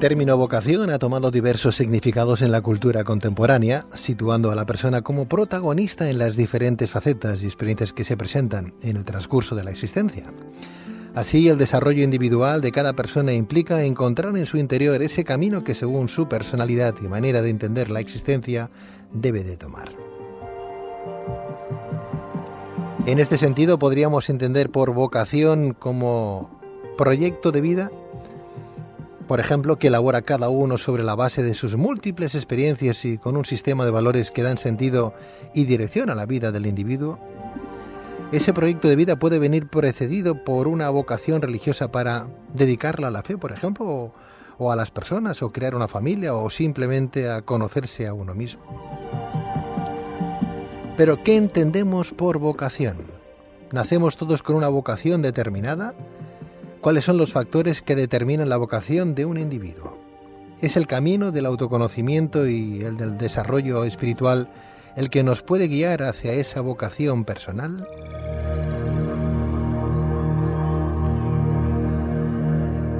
Término vocación ha tomado diversos significados en la cultura contemporánea, situando a la persona como protagonista en las diferentes facetas y experiencias que se presentan en el transcurso de la existencia. Así, el desarrollo individual de cada persona implica encontrar en su interior ese camino que según su personalidad y manera de entender la existencia debe de tomar. En este sentido, podríamos entender por vocación como proyecto de vida por ejemplo, que elabora cada uno sobre la base de sus múltiples experiencias y con un sistema de valores que dan sentido y dirección a la vida del individuo, ese proyecto de vida puede venir precedido por una vocación religiosa para dedicarla a la fe, por ejemplo, o, o a las personas, o crear una familia, o simplemente a conocerse a uno mismo. Pero, ¿qué entendemos por vocación? ¿Nacemos todos con una vocación determinada? ¿Cuáles son los factores que determinan la vocación de un individuo? ¿Es el camino del autoconocimiento y el del desarrollo espiritual el que nos puede guiar hacia esa vocación personal?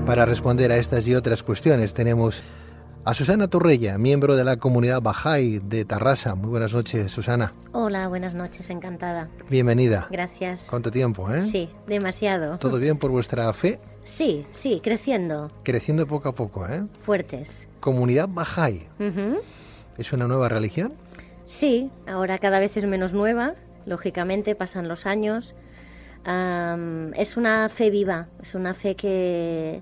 Para responder a estas y otras cuestiones tenemos a Susana Torrella, miembro de la comunidad Bahá'í de Tarrasa. Muy buenas noches, Susana. Hola, buenas noches, encantada. Bienvenida. Gracias. ¿Cuánto tiempo, eh? Sí, demasiado. ¿Todo bien por vuestra fe? Sí, sí, creciendo. Creciendo poco a poco, ¿eh? Fuertes. Comunidad. Ujú. ¿Es una nueva religión? Sí, ahora cada vez es menos nueva, lógicamente, pasan los años. Es una fe viva, es una fe que,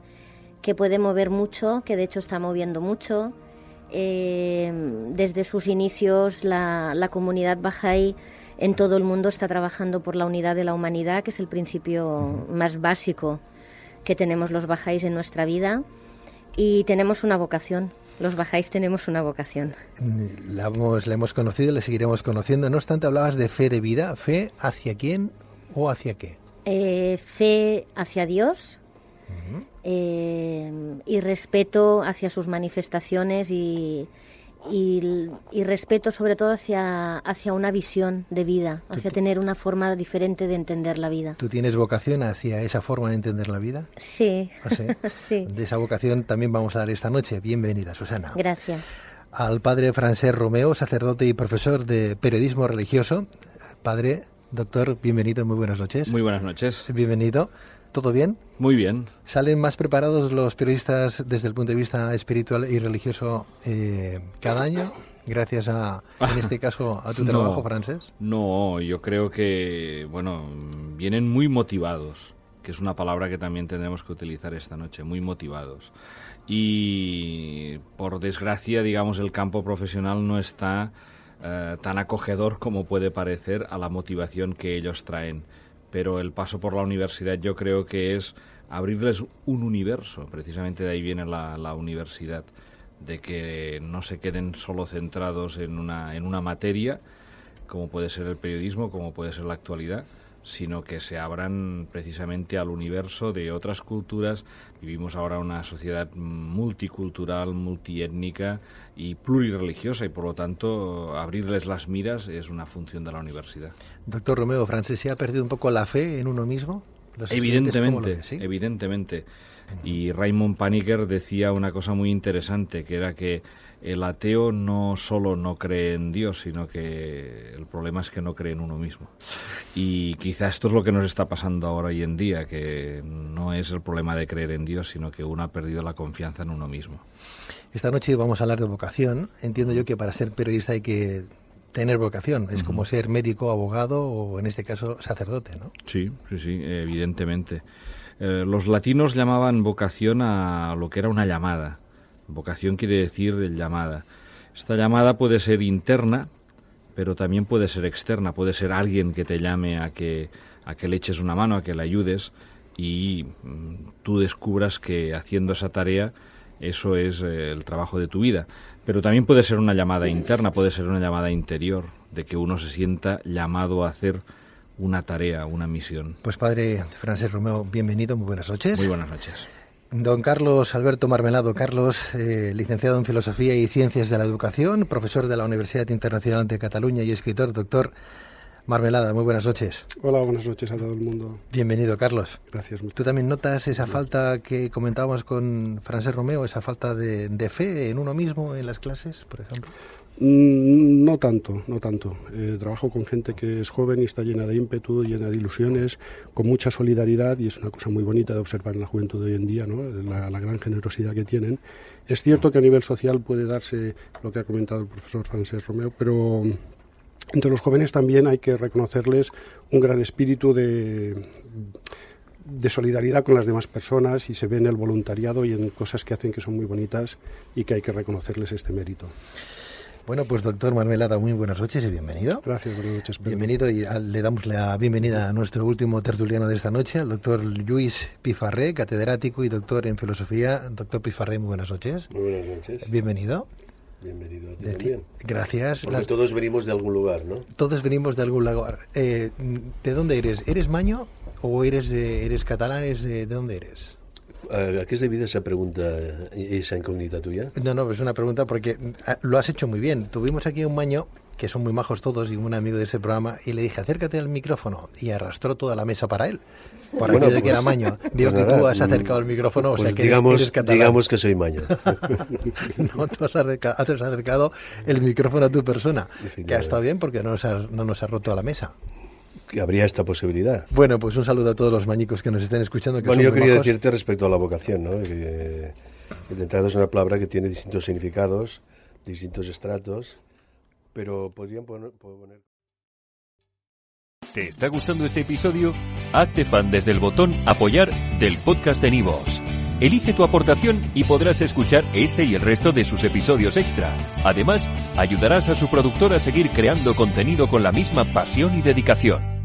que puede mover mucho, que de hecho está moviendo mucho. Eh, desde sus inicios, la, la comunidad Bahá'í en todo el mundo está trabajando por la unidad de la humanidad, que es el principio más básico que tenemos los Bahá'ís en nuestra vida. Y tenemos una vocación, los Bahá'ís tenemos una vocación. La hemos, la hemos conocido, la seguiremos conociendo. No obstante, hablabas de fe de vida. ¿Fe hacia quién o hacia qué? Eh, fe hacia Dios eh, y respeto hacia sus manifestaciones y, y, y respeto sobre todo hacia, hacia una visión de vida, hacia tener una forma diferente de entender la vida. ¿Tú tienes vocación hacia esa forma de entender la vida? Sí, ¿Ah, sí? sí. De esa vocación también vamos a dar esta noche. Bienvenida, Susana. Gracias. Al padre Francés Romeo, sacerdote y profesor de periodismo religioso. Padre, doctor, bienvenido, muy buenas noches. Muy buenas noches. Bienvenido. ¿Todo bien? Muy bien. ¿Salen más preparados los periodistas desde el punto de vista espiritual y religioso eh, cada año? Gracias a, en este caso, a tu No. trabajo, Francés. No, yo creo que, bueno, vienen muy motivados, que es una palabra que también tendremos que utilizar esta noche, muy motivados. Y por desgracia, digamos, el campo profesional no está eh, tan acogedor como puede parecer a la motivación que ellos traen. Pero el paso por la universidad yo creo que es abrirles un universo, precisamente de ahí viene la, la universidad, de que no se queden solo centrados en una, en una materia, como puede ser el periodismo, como puede ser la actualidad, sino que se abran precisamente al universo de otras culturas. Vivimos ahora una sociedad multicultural, multiétnica y plurireligiosa y por lo tanto abrirles las miras es una función de la universidad. Doctor Romeo, Francés, ¿se ha perdido un poco la fe en uno mismo? Los estudiantes, ¿cómo lo Evidentemente, evidentemente. Y Raymond Paniker decía una cosa muy interesante, que era que el ateo no solo no cree en Dios, sino que el problema es que no cree en uno mismo. Y quizá esto es lo que nos está pasando ahora hoy en día, que no es el problema de creer en Dios, sino que uno ha perdido la confianza en uno mismo. Esta noche vamos a hablar de vocación. Entiendo yo que para ser periodista hay que tener vocación. Es como ser médico, abogado o en este caso sacerdote, ¿no? Sí, sí, sí, evidentemente. Eh, los latinos llamaban vocación a lo que era una llamada. Vocación quiere decir llamada. Esta llamada puede ser interna, pero también puede ser externa, puede ser alguien que te llame a que, a que le eches una mano, a que le ayudes y mm, tú descubras que haciendo esa tarea eso es eh, el trabajo de tu vida. Pero también puede ser una llamada interna, puede ser una llamada interior, de que uno se sienta llamado a hacer una tarea, una misión. Pues padre Francés Romeo, bienvenido, muy buenas noches. Muy buenas noches. Don Carlos Alberto Marmelado. Carlos, eh, licenciado en Filosofía y Ciencias de la Educación, profesor de la Universidad Internacional de Cataluña y escritor, doctor Marmelada. Muy buenas noches. Hola, buenas noches a todo el mundo. Bienvenido, Carlos. Gracias. ¿Tú también notas esa falta que comentábamos con Francés Romeo, esa falta de, de fe en uno mismo en las clases, por ejemplo? Mm, no tanto, no tanto. Eh, trabajo con gente que es joven y está llena de ímpetu, llena de ilusiones, con mucha solidaridad y es una cosa muy bonita de observar en la juventud de hoy en día, ¿no? la, gran generosidad que tienen. Es cierto que a nivel social puede darse lo que ha comentado el profesor Francés Romeo, pero entre los jóvenes también hay que reconocerles un gran espíritu de de solidaridad con las demás personas y se ve en el voluntariado y en cosas que hacen que son muy bonitas y que hay que reconocerles este mérito. Bueno, pues doctor Marmelada, muy buenas noches y bienvenido. Gracias, buenas noches. Bienvenido y le damos la bienvenida a nuestro último tertuliano de esta noche, al doctor Luis Pifarré, catedrático y doctor en filosofía. Doctor Pifarré, muy buenas noches. Muy buenas noches. Bienvenido. Bienvenido a ti también. Gracias. Porque todos venimos de algún lugar, ¿no? Todos venimos de algún lugar. Eh, ¿De dónde eres? ¿Eres maño o eres, de, eres catalán? de, ¿De dónde eres? ¿A qué es debida esa pregunta, esa incógnita tuya? No, no, es una pregunta porque ah, lo has hecho muy bien. Tuvimos aquí un maño que son muy majos todos y un amigo de ese programa y le dije acércate al micrófono y arrastró toda la mesa para él. Para bueno, que era pues, maño. Digo pues que tú has acercado el micrófono, o sea pues que digamos, eres, catalán. digamos que soy maño. no, tú has acercado, has acercado, el micrófono a tu persona, que ha estado bien porque no nos ha, no nos ha roto a la mesa que habría esta posibilidad. Bueno, pues un saludo a todos los mañicos que nos estén escuchando. bueno, yo quería decirte respecto a la vocación, ¿no? que, de entrada es una palabra que tiene distintos significados, distintos estratos, pero podrían poner... ¿Te está gustando este episodio? Hazte fan desde el botón apoyar del podcast de Nivos. Elige tu aportación y podrás escuchar este y el resto de sus episodios extra. Además, ayudarás a su productor a seguir creando contenido con la misma pasión y dedicación.